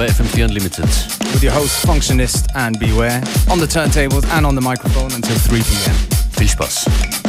Bei FM4 Unlimited. With your host, Functionist and Beware, on the turntables and on the microphone until 3 p.m. Viel Spaß.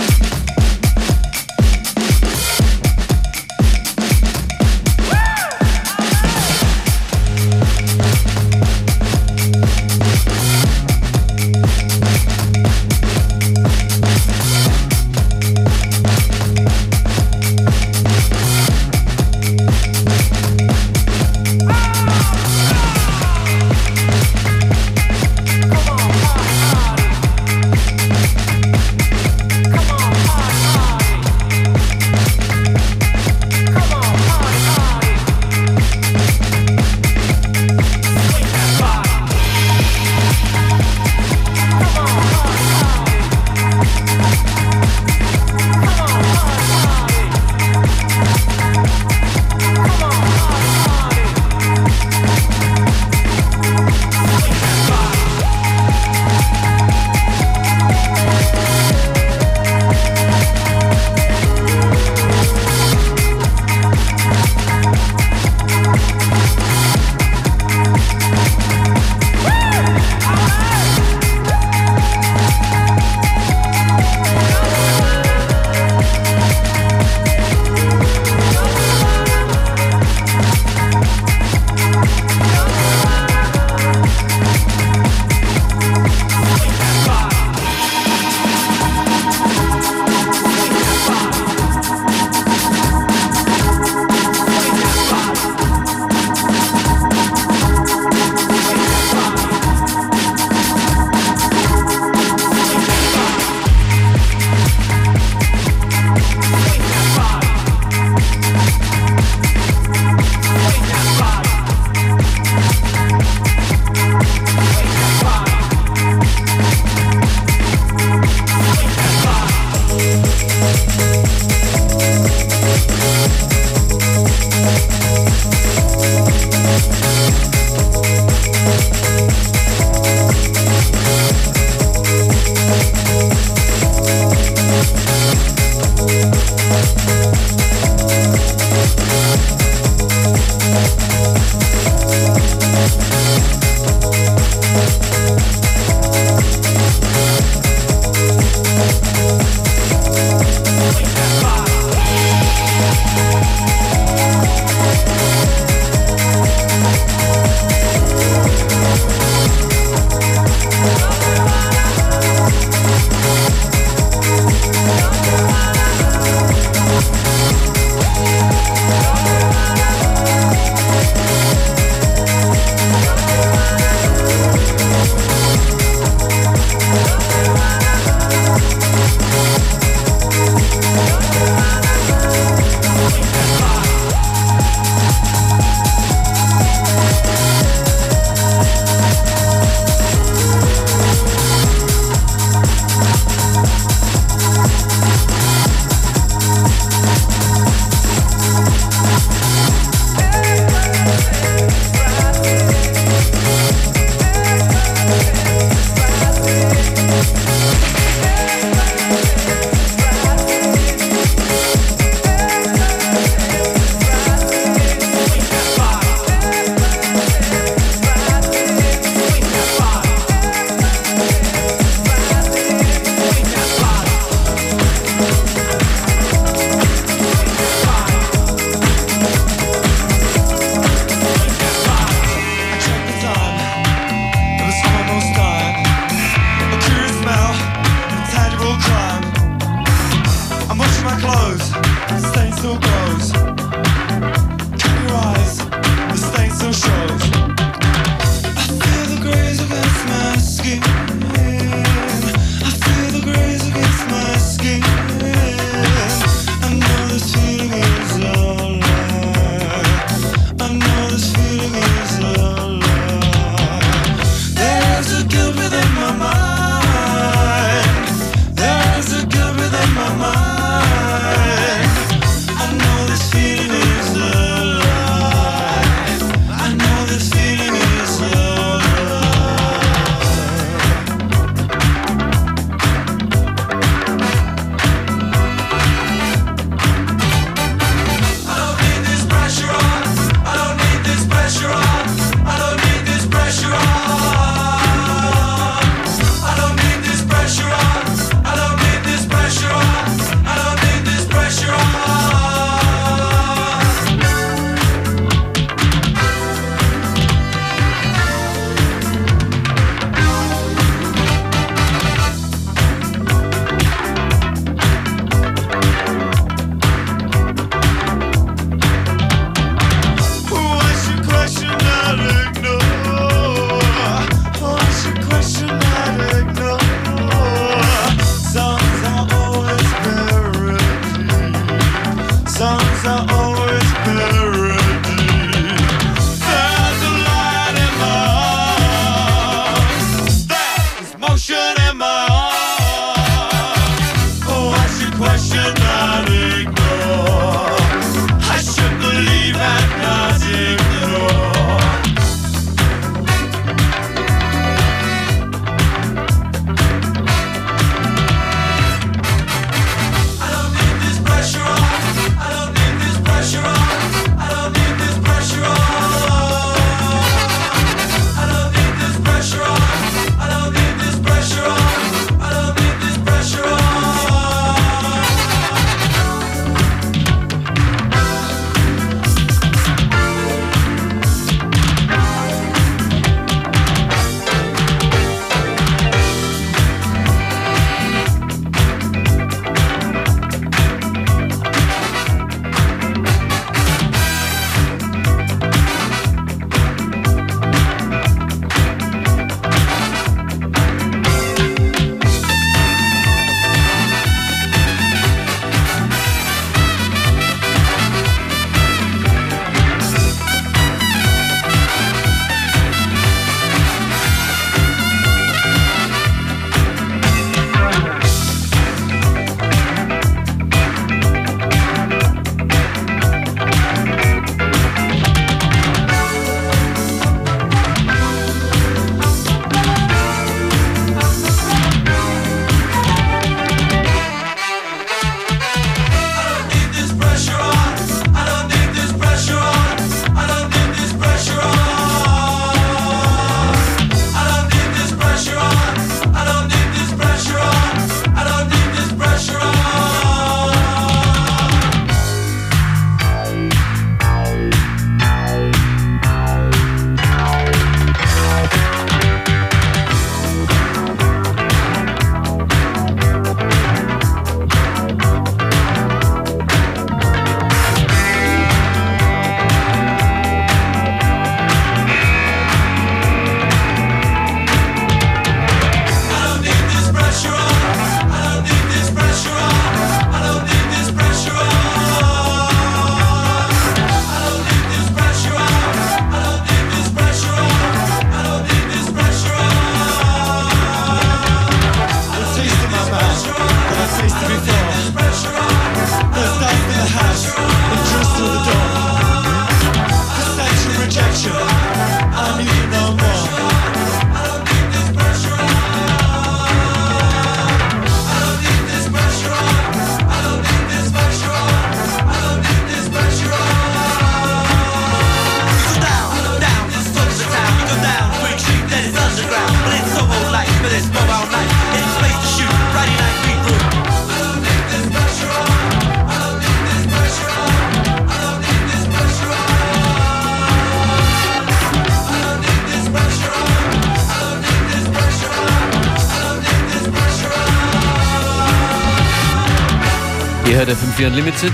FM4 Unlimited.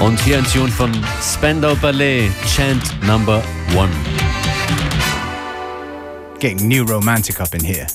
Und hier ein Tune von Spandau Ballet, Chant Number One. Getting new romantic up in here.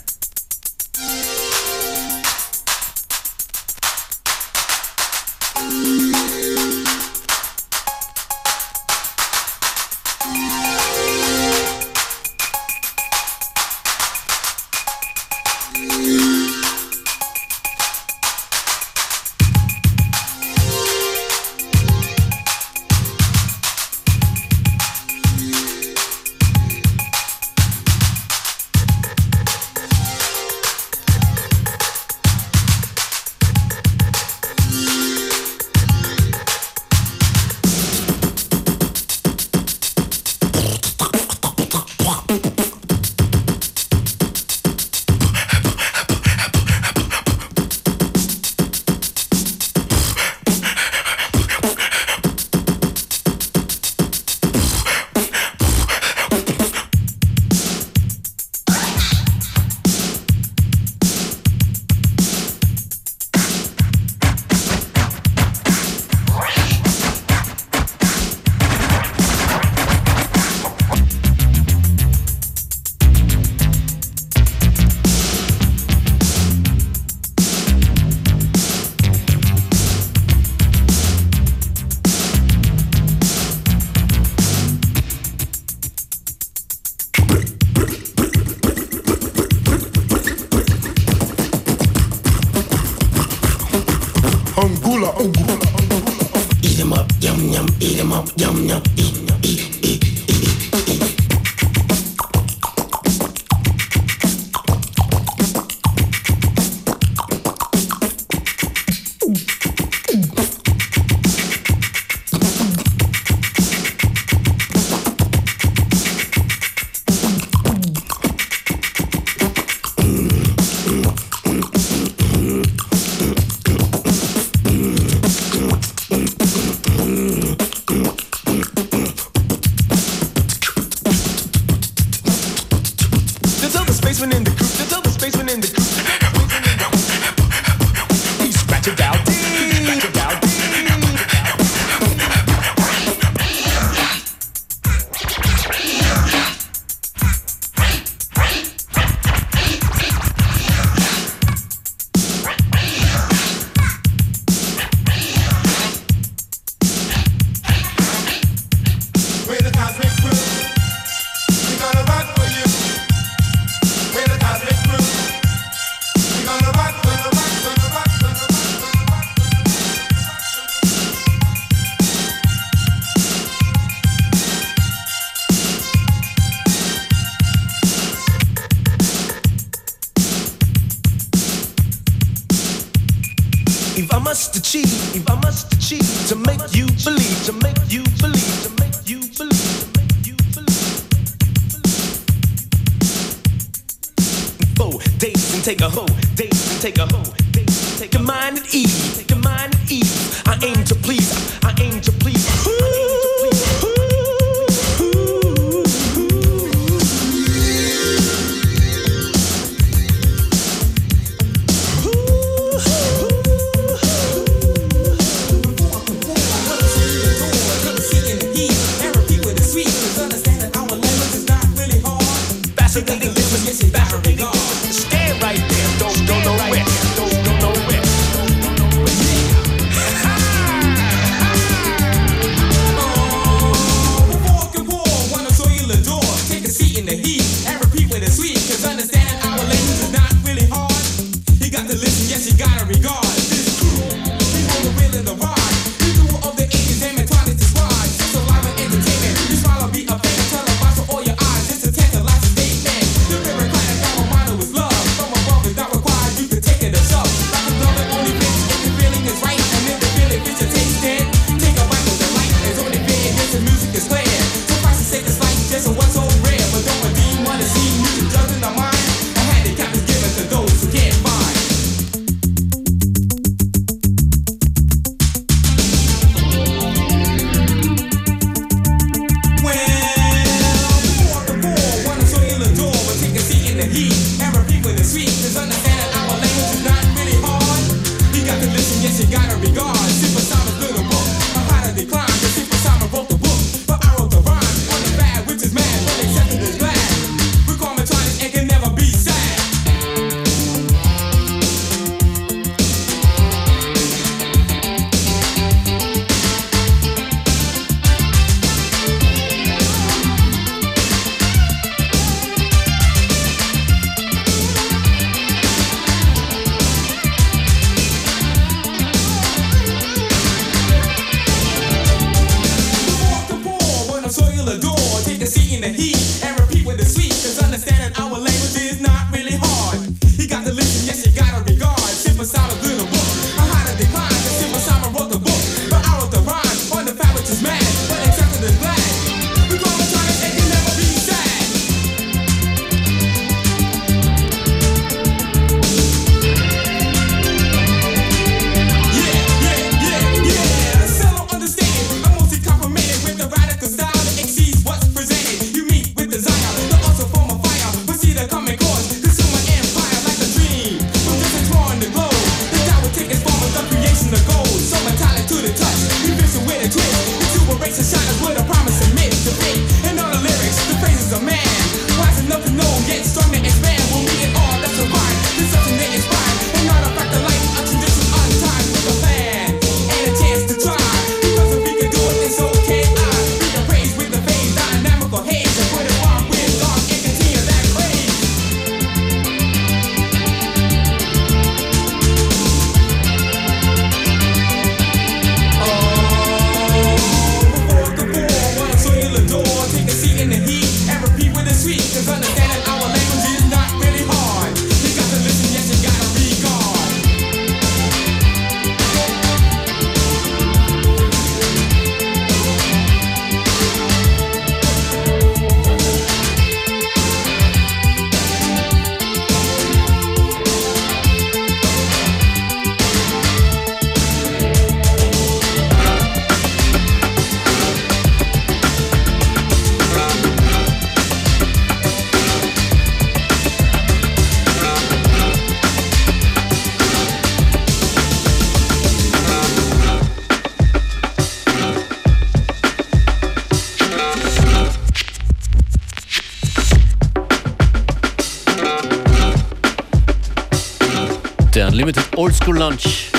Unlimited Old School Lunch.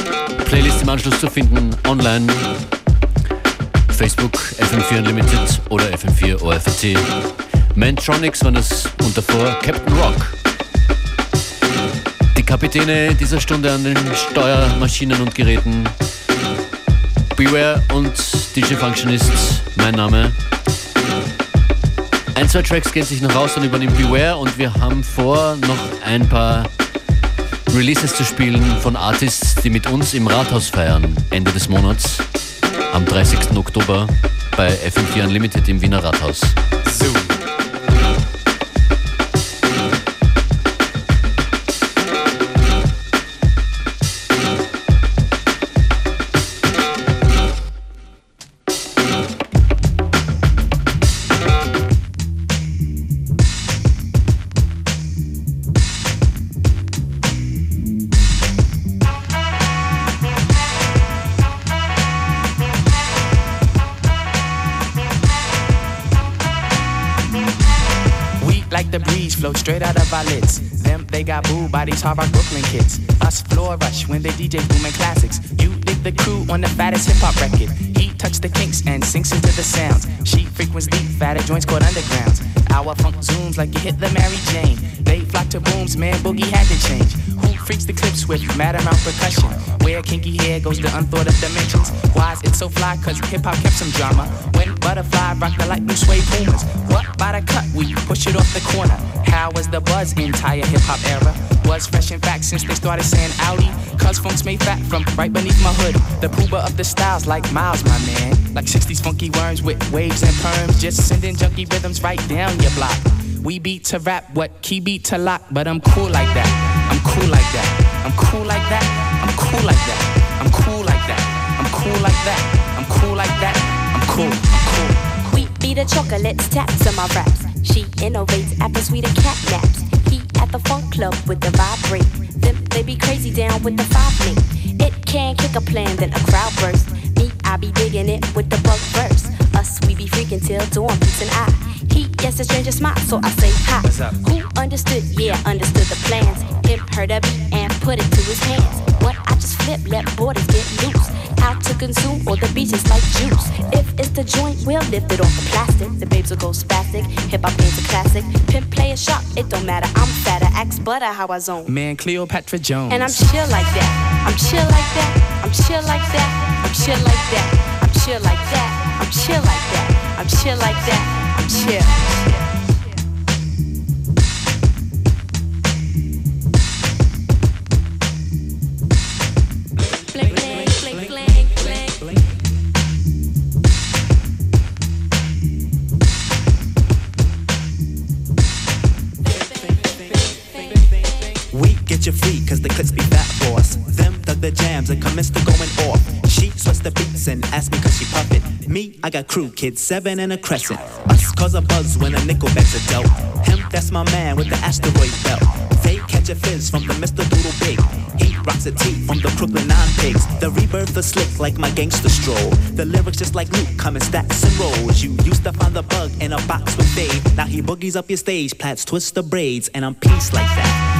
Playlist im Anschluss zu finden online. Facebook FM4 Unlimited oder FM4 OFT. Mantronics waren das und davor Captain Rock. Die Kapitäne dieser Stunde an den Steuermaschinen und Geräten. Beware und DJ Functionist, mein Name. Ein, zwei Tracks gehen sich noch raus, dann übernimmt Beware und wir haben vor, noch ein paar Releases zu spielen von Artists, die mit uns im Rathaus feiern, Ende des Monats, am 30. Oktober bei FM4 Unlimited im Wiener Rathaus. Zoom. These hard Brooklyn kids. Us floor rush when they DJ booming classics. You dig the crew on the fattest hip hop record. He touch the kinks and sinks into the sounds. She frequents deep, fatter joints called undergrounds. Our funk zooms like you hit the Mary Jane. They flock to booms, man, boogie had to change. Who freaks the clips with mad amount percussion? Where kinky hair goes to unthought of dimensions. Why is it so fly? Cause hip hop kept some drama. When butterfly rock the light blue suede pumas. What by the cut? We push it off the corner. How was the buzz entire hip hop era? Was fresh in fact since they started saying Audi. Cuz funk's made fat from right beneath my hood. The pooba of the styles like Miles, my man. Like 60s funky worms with waves and perms. Just sending junky rhythms right down your block. We beat to rap, what key beat to lock, but I'm cool like that. I'm cool like that. I'm cool like that. I'm cool like that. I'm cool like that. I'm cool like that. I'm cool like that. I'm cool. I'm cool. We beat the chocolates, taps on my raps. She innovates after sweeter cat naps. He at the funk club with the vibrate. Them they be crazy down with the five me. It can kick a plan, then a crowd burst. Me, I be digging it with the bug verse. Us, we be freaking till dawn, peace and I. He gets a stranger smile, so I say hi. Who understood? Yeah, understood the plans. Him heard of it and put it to his hands. What I just flip, let borders get loose. Out to consume all the beaches like juice. If it's the joint, we'll lift it off the plastic. The babes will go spastic. Hip hop is a classic. Pimp play a shot, it don't matter. I'm fatter, axe butter, how I zone. Man, Cleopatra Jones. And I'm chill like that. I'm chill like that. I'm chill like that. I'm chill like that. I'm chill like that. I'm chill like that. I'm chill like that chill. Cause the clips be fat for us. Them dug the jams and commenced to going off. She sweats the beats and asks me cause she puff it. Me, I got crew kids, seven and a crescent. Us cause a buzz when a nickel backs a dope. Him, that's my man with the asteroid belt. They catch a fizz from the Mr. Doodlebug. He rocks a tee from the Brooklyn Nine Pigs. The rebirth is slick like my gangster stroll. The lyrics just like Luke coming stacks and rolls. You used to find the bug in a box with Dave. Now he boogies up your stage, plats, twist the braids, and I'm peace like that.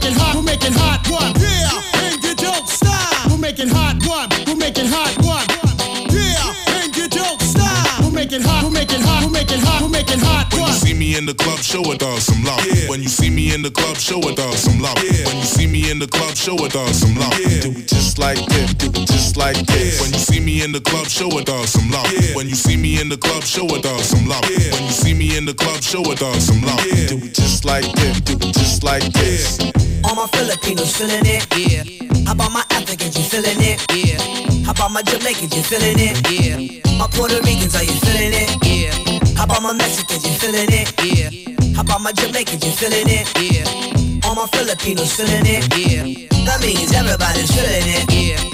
make hot, We're making hot, one, Yeah, and you don't stop. We're making hot, one, we're making hot, one, Yeah, and you don't stop. We're making hot, we're making hot, we're making hot, we're making it hot. When you see me in the club, show a dog some love. Yeah. When you see me in the club, show a dog some love. Yeah. When you see me in the club, show a dog some love. Yeah. Do it just like this, do it just like this. When you see me in the club, show a dog some love. Yeah. When you see me in the club, show a dog some love. Yeah. When you see me in the club, show a dog some love. Yeah. Do it just like this, do it just like this. Yeah. All my Filipinos feeling it, yeah. How about my Africans, you feeling it, yeah. How about my Jamaicans, you feeling it, yeah. My Puerto Ricans, are you feeling it, yeah. How about my Mexicans, you feeling it, yeah. How about my Jamaicans, you feeling it, yeah. All my Filipinos feeling it, yeah. That means everybody's feeling it, yeah.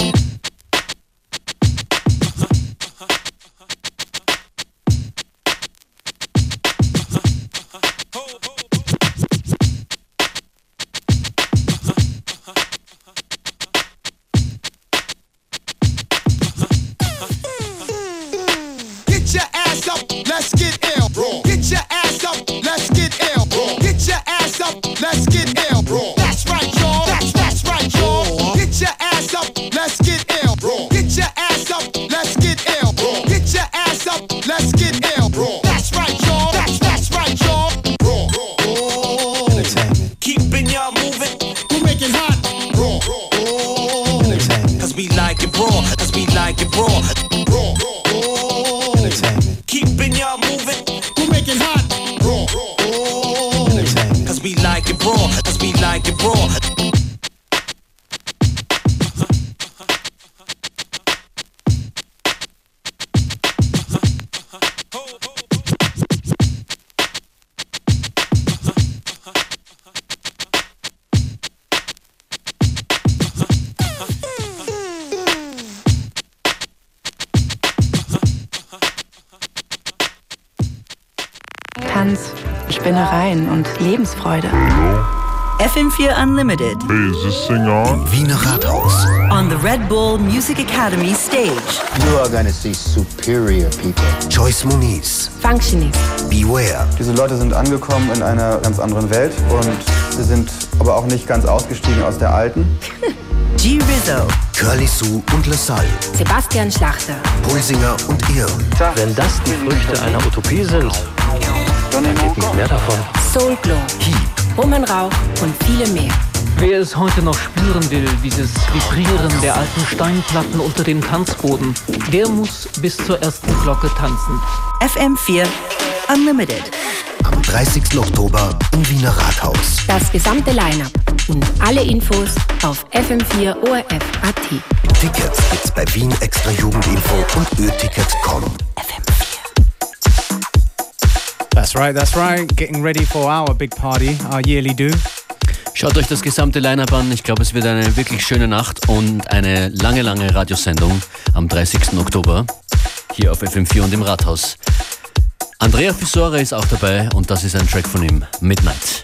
Spinnereien und Lebensfreude. FM4 Unlimited. Is this thing on? Im Wiener Rathaus. On the Red Bull Music Academy stage. You are gonna see superior people. Joyce Muniz. Functionist. Beware. Diese Leute sind angekommen in einer ganz anderen Welt und sie sind aber auch nicht ganz ausgestiegen aus der alten. G. Rizzo. Curly Sue und LaSalle. Sebastian Schlachter. Pulsinger und Irr. Wenn das die Früchte einer Utopie sind, dann geht nicht mehr davon. Soul Glow. Heap. Rummenrauch und viele mehr. Wer es heute noch spüren will, dieses Vibrieren der alten Steinplatten unter dem Tanzboden, der muss bis zur ersten Glocke tanzen. FM4 Unlimited. Am 30. Oktober im Wiener Rathaus. Das gesamte Line-Up und alle Infos auf fm4orf.at. Tickets gibt's bei Wien Extra Jugendinfo und öticket.com. That's right, that's right. Getting ready for our big party, our yearly do. Schaut euch das gesamte Line-Up an. Ich glaube, es wird eine wirklich schöne Nacht und eine lange, lange Radiosendung am 30. Oktober hier auf FM4 und im Rathaus. Andrea Fisore ist auch dabei und das ist ein Track von ihm, Midnight.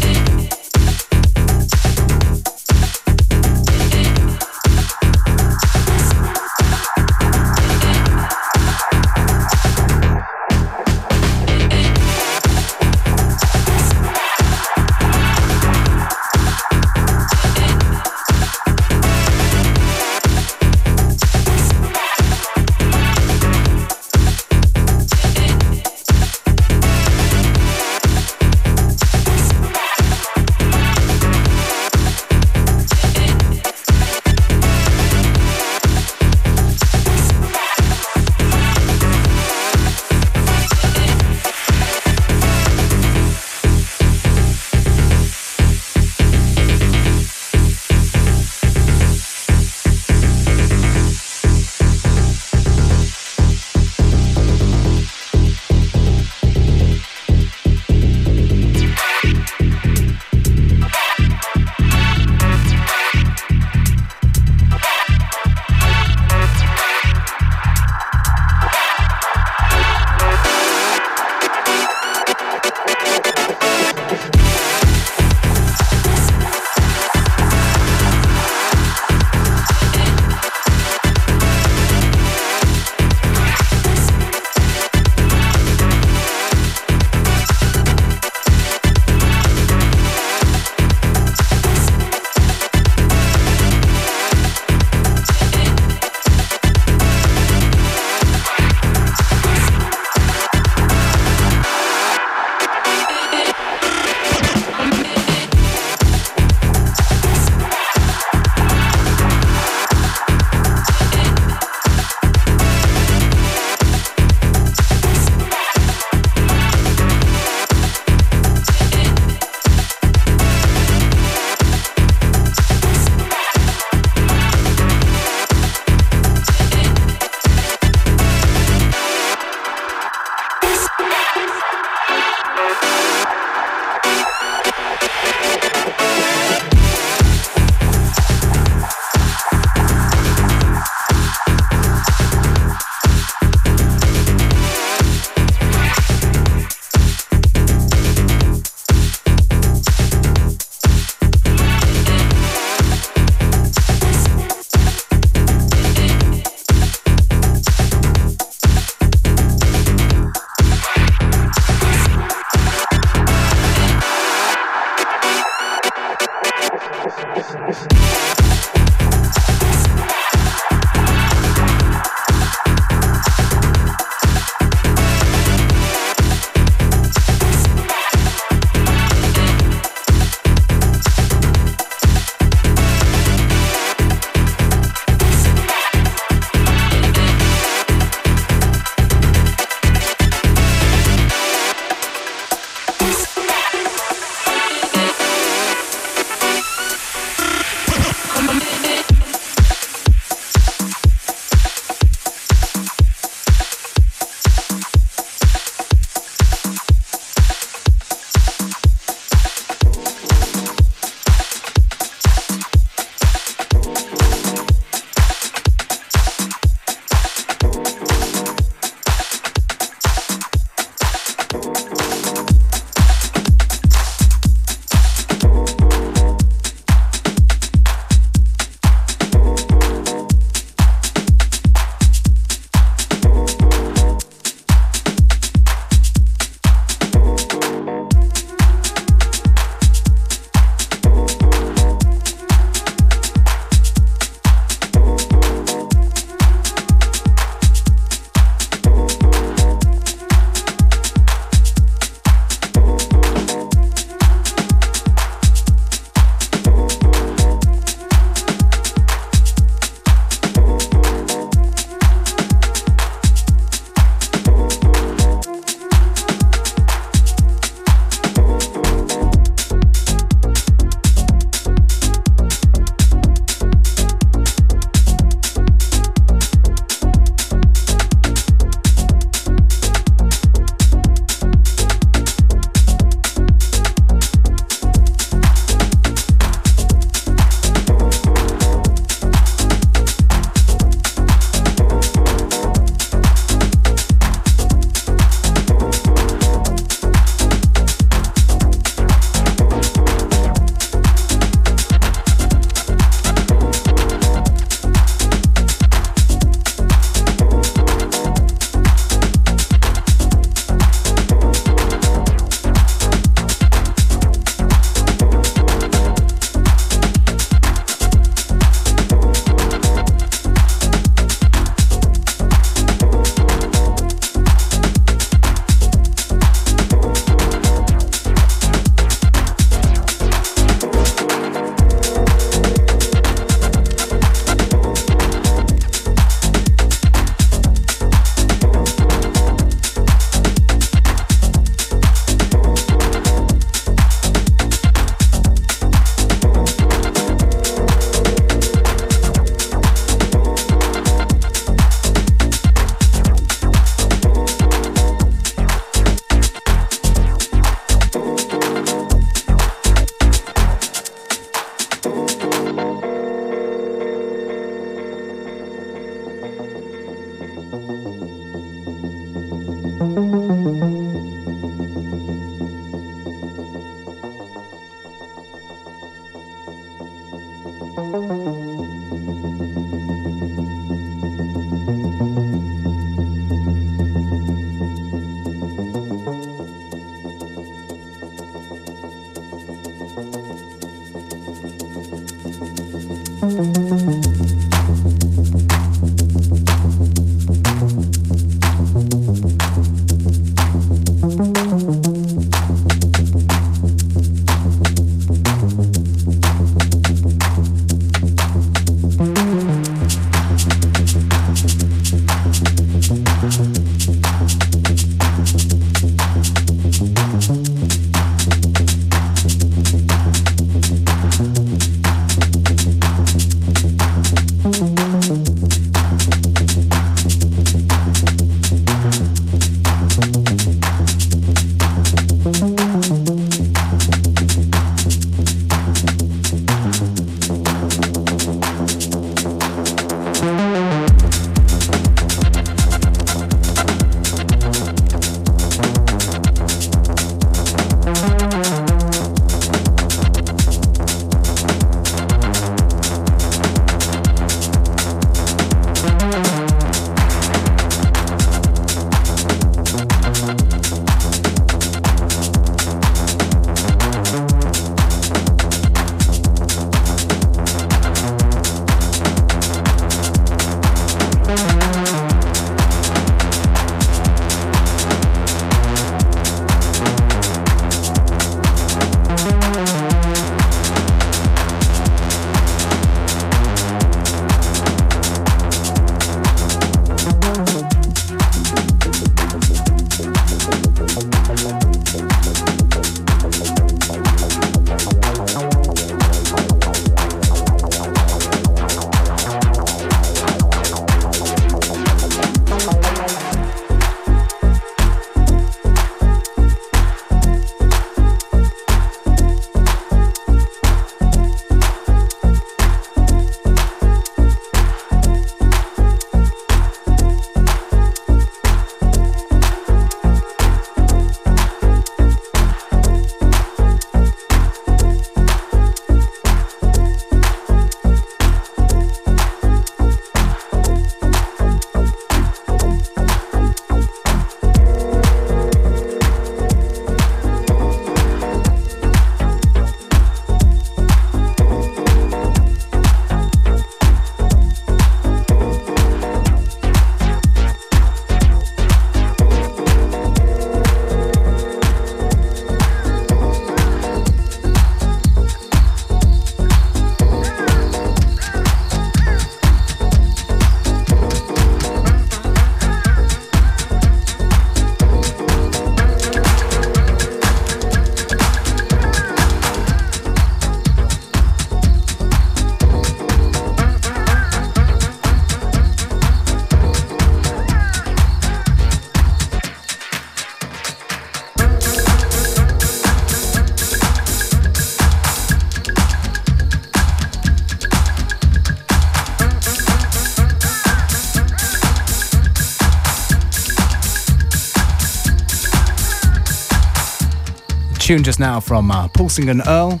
Tune just now from uh, Pulsing and Earl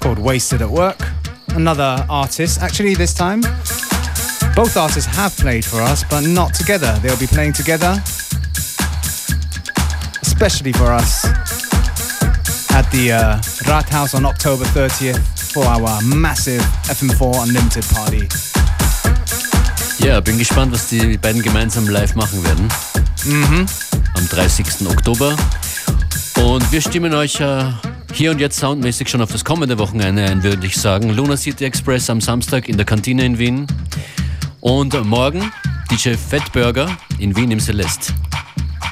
called Wasted at Work. Another artist, actually, this time, both artists have played for us, but not together. They'll be playing together, especially for us, at the uh, Rathaus on October 30th for our massive FM4 Unlimited Party. Ja, bin gespannt, was die beiden gemeinsam live machen werden. Mhm. Am 30. Oktober. Und wir stimmen euch äh, hier und jetzt soundmäßig schon auf das kommende Wochenende ein, würde ich sagen. Luna City Express am Samstag in der Kantine in Wien. Und morgen DJ Fatburger in Wien im Celeste.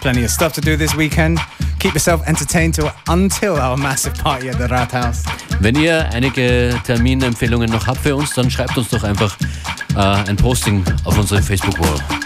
Plenty of stuff to do this weekend. Keep yourself entertained until our massive party at the Rathaus. Wenn ihr einige Terminempfehlungen noch habt für uns, dann schreibt uns doch einfach äh, ein Posting auf unsere Facebook-Wall.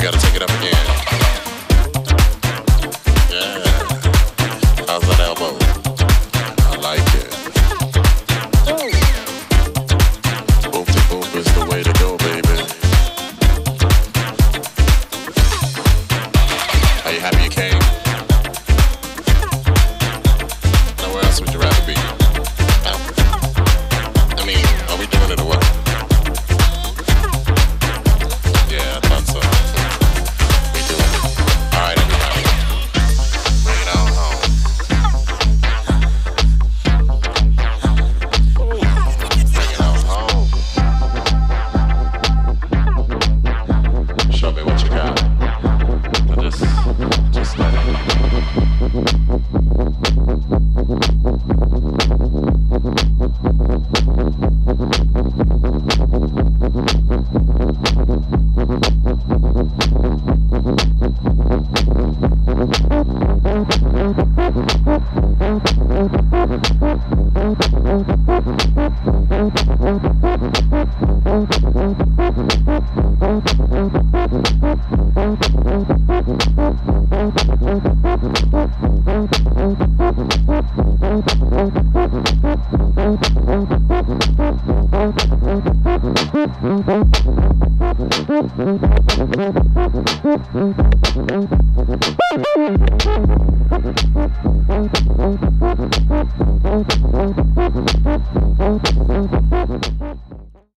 We gotta take it up again.